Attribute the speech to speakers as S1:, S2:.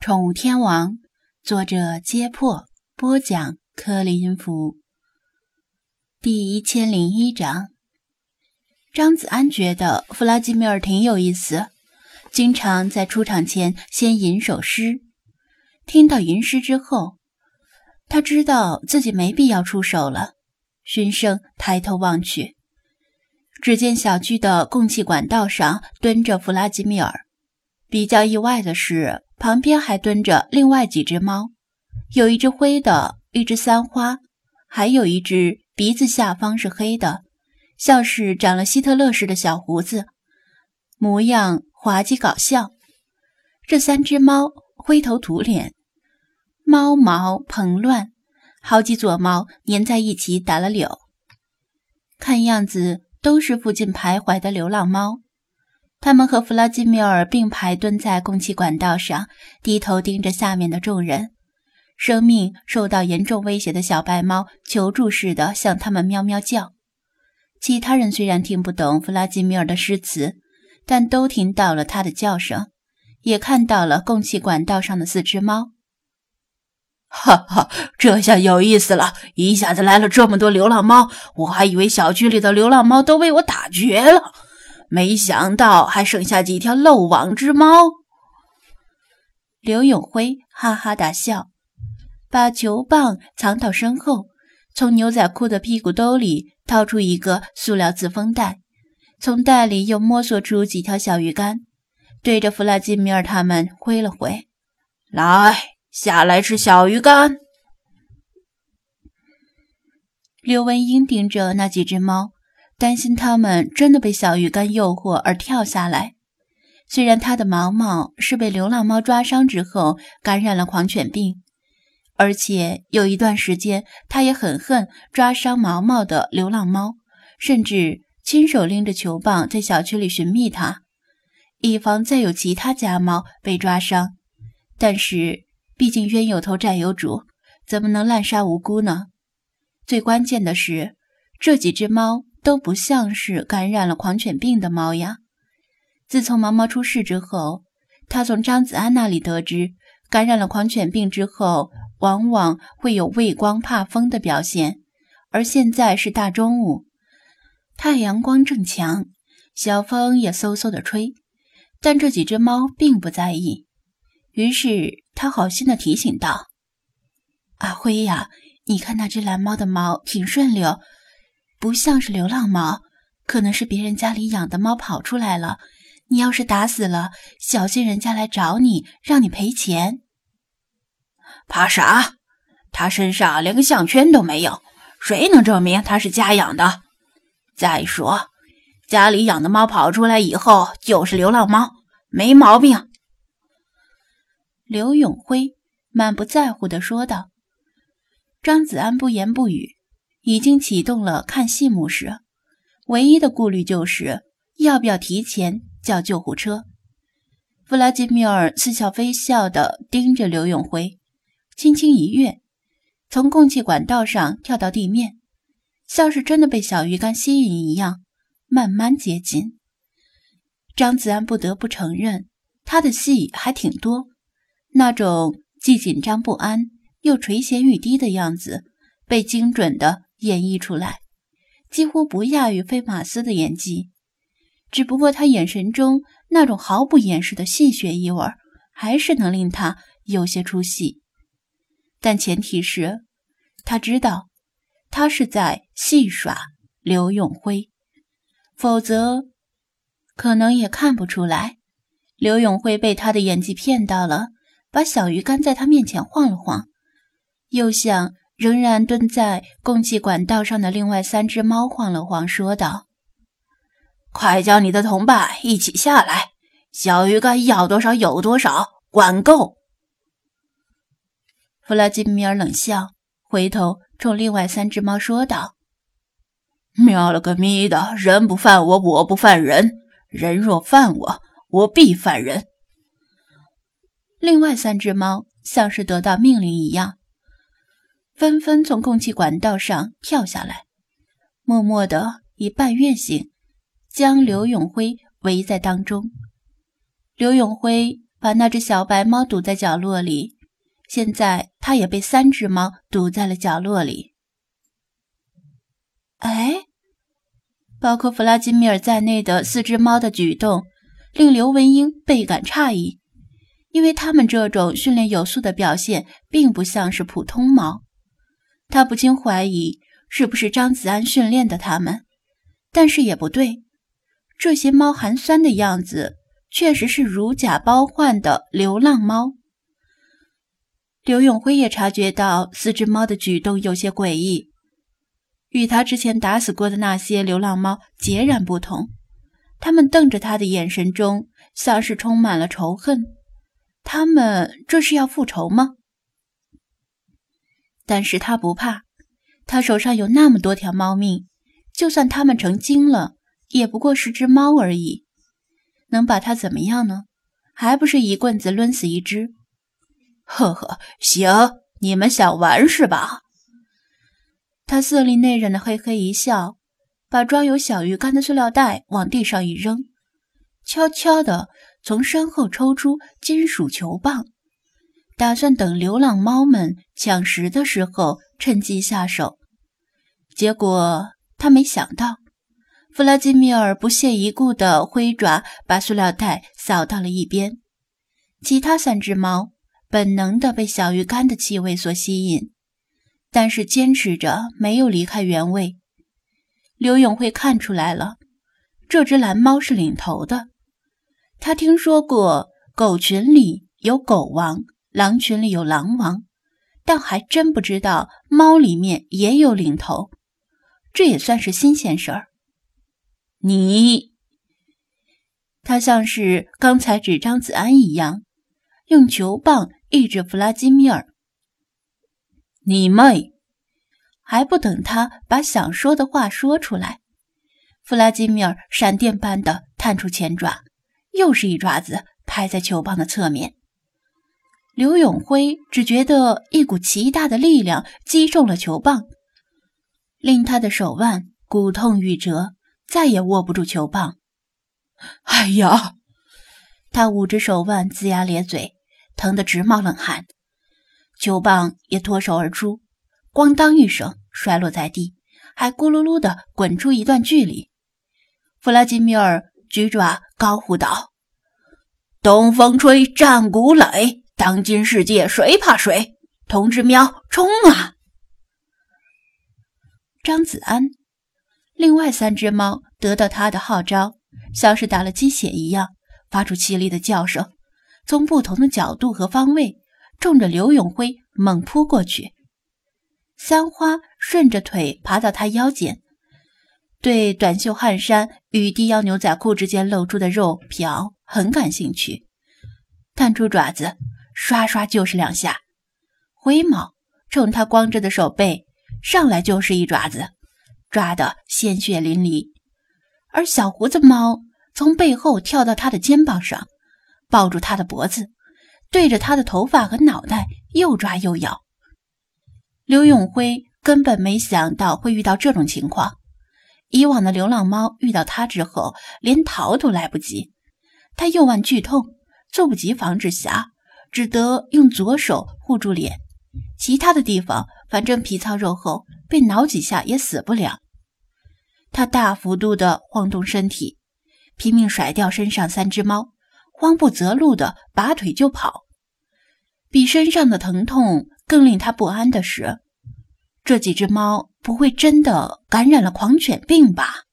S1: 宠物天王》，作者：揭破，播讲：克林福。第一千零一章，张子安觉得弗拉基米尔挺有意思，经常在出场前先吟首诗。听到吟诗之后，他知道自己没必要出手了。循声抬头望去，只见小区的供气管道上蹲着弗拉基米尔。比较意外的是，旁边还蹲着另外几只猫，有一只灰的，一只三花，还有一只鼻子下方是黑的，像是长了希特勒似的小胡子，模样滑稽搞笑。这三只猫灰头土脸，猫毛蓬乱，好几撮毛粘在一起打了绺，看样子都是附近徘徊的流浪猫。他们和弗拉基米尔并排蹲在供气管道上，低头盯着下面的众人。生命受到严重威胁的小白猫求助似的向他们喵喵叫。其他人虽然听不懂弗拉基米尔的诗词，但都听到了他的叫声，也看到了供气管道上的四只猫。
S2: 哈哈，这下有意思了！一下子来了这么多流浪猫，我还以为小区里的流浪猫都被我打绝了。没想到还剩下几条漏网之猫。
S1: 刘永辉哈哈大笑，把球棒藏到身后，从牛仔裤的屁股兜里掏出一个塑料自封袋，从袋里又摸索出几条小鱼干，对着弗拉基米尔他们挥了挥：“
S2: 来，下来吃小鱼干。”
S1: 刘文英盯着那几只猫。担心它们真的被小鱼干诱惑而跳下来。虽然它的毛毛是被流浪猫抓伤之后感染了狂犬病，而且有一段时间它也很恨抓伤毛毛的流浪猫，甚至亲手拎着球棒在小区里寻觅它，以防再有其他家猫被抓伤。但是毕竟冤有头债有主，怎么能滥杀无辜呢？最关键的是这几只猫。都不像是感染了狂犬病的猫呀。自从毛毛出事之后，他从张子安那里得知，感染了狂犬病之后，往往会有畏光怕风的表现。而现在是大中午，太阳光正强，小风也嗖嗖的吹，但这几只猫并不在意。于是他好心的提醒道：“阿辉呀，你看那只蓝猫的毛挺顺溜。”不像是流浪猫，可能是别人家里养的猫跑出来了。你要是打死了，小心人家来找你，让你赔钱。
S2: 怕啥？他身上连个项圈都没有，谁能证明他是家养的？再说，家里养的猫跑出来以后就是流浪猫，没毛病。
S1: 刘永辉满不在乎地说道。张子安不言不语。已经启动了看戏模式，唯一的顾虑就是要不要提前叫救护车。弗拉基米尔似笑非笑地盯着刘永辉，轻轻一跃，从供气管道上跳到地面，像是真的被小鱼干吸引一样，慢慢接近。张子安不得不承认，他的戏还挺多，那种既紧张不安又垂涎欲滴的样子，被精准的。演绎出来，几乎不亚于费马斯的演技。只不过他眼神中那种毫不掩饰的戏谑意味，还是能令他有些出戏。但前提是，他知道他是在戏耍刘永辉，否则可能也看不出来。刘永辉被他的演技骗到了，把小鱼干在他面前晃了晃，又像。仍然蹲在供气管道上的另外三只猫晃了晃，说道：“
S2: 快叫你的同伴一起下来，小鱼干要多少有多少，管够。”
S1: 弗拉基米尔冷笑，回头冲另外三只猫说道：“
S2: 喵了个咪的，人不犯我，我不犯人；人若犯我，我必犯人。”
S1: 另外三只猫像是得到命令一样。纷纷从供气管道上跳下来，默默地以半月形将刘永辉围在当中。刘永辉把那只小白猫堵在角落里。现在他也被三只猫堵在了角落里。哎，包括弗拉基米尔在内的四只猫的举动，令刘文英倍感诧异，因为他们这种训练有素的表现，并不像是普通猫。他不禁怀疑，是不是张子安训练的他们？但是也不对，这些猫寒酸的样子，确实是如假包换的流浪猫。刘永辉也察觉到四只猫的举动有些诡异，与他之前打死过的那些流浪猫截然不同。他们瞪着他的眼神中，像是充满了仇恨。他们这是要复仇吗？但是他不怕，他手上有那么多条猫命，就算他们成精了，也不过是只猫而已，能把他怎么样呢？还不是一棍子抡死一只。
S2: 呵呵，行，你们想玩是吧？
S1: 他色厉内荏的嘿嘿一笑，把装有小鱼干的塑料袋往地上一扔，悄悄的从身后抽出金属球棒，打算等流浪猫们抢食的时候趁机下手。结果他没想到，弗拉基米尔不屑一顾的挥爪把塑料袋扫到了一边，其他三只猫。本能的被小鱼干的气味所吸引，但是坚持着没有离开原位。刘永辉看出来了，这只蓝猫是领头的。他听说过狗群里有狗王，狼群里有狼王，但还真不知道猫里面也有领头。这也算是新鲜事儿。你，他像是刚才指张子安一样，用球棒。抑制弗拉基米尔，
S2: 你妹！
S1: 还不等他把想说的话说出来，弗拉基米尔闪电般的探出前爪，又是一爪子拍在球棒的侧面。刘永辉只觉得一股奇大的力量击中了球棒，令他的手腕骨痛欲折，再也握不住球棒。
S2: 哎呀！
S1: 他捂着手腕，龇牙咧嘴。疼得直冒冷汗，球棒也脱手而出，咣当一声摔落在地，还咕噜噜的滚出一段距离。弗拉基米尔举爪高呼道：“
S2: 东风吹，战鼓擂，当今世界谁怕谁？同志喵，冲啊！”
S1: 张子安，另外三只猫得到他的号召，像是打了鸡血一样，发出凄厉的叫声。从不同的角度和方位，冲着刘永辉猛扑过去。三花顺着腿爬到他腰间，对短袖汗衫与低腰牛仔裤之间露出的肉瓢很感兴趣，探出爪子，刷刷就是两下。灰猫冲他光着的手背上来就是一爪子，抓得鲜血淋漓。而小胡子猫从背后跳到他的肩膀上。抱住他的脖子，对着他的头发和脑袋又抓又咬。刘永辉根本没想到会遇到这种情况。以往的流浪猫遇到他之后，连逃都来不及。他右腕剧痛，猝不及防之下，只得用左手护住脸，其他的地方反正皮糙肉厚，被挠几下也死不了。他大幅度的晃动身体，拼命甩掉身上三只猫。慌不择路的拔腿就跑，比身上的疼痛更令他不安的是，这几只猫不会真的感染了狂犬病吧？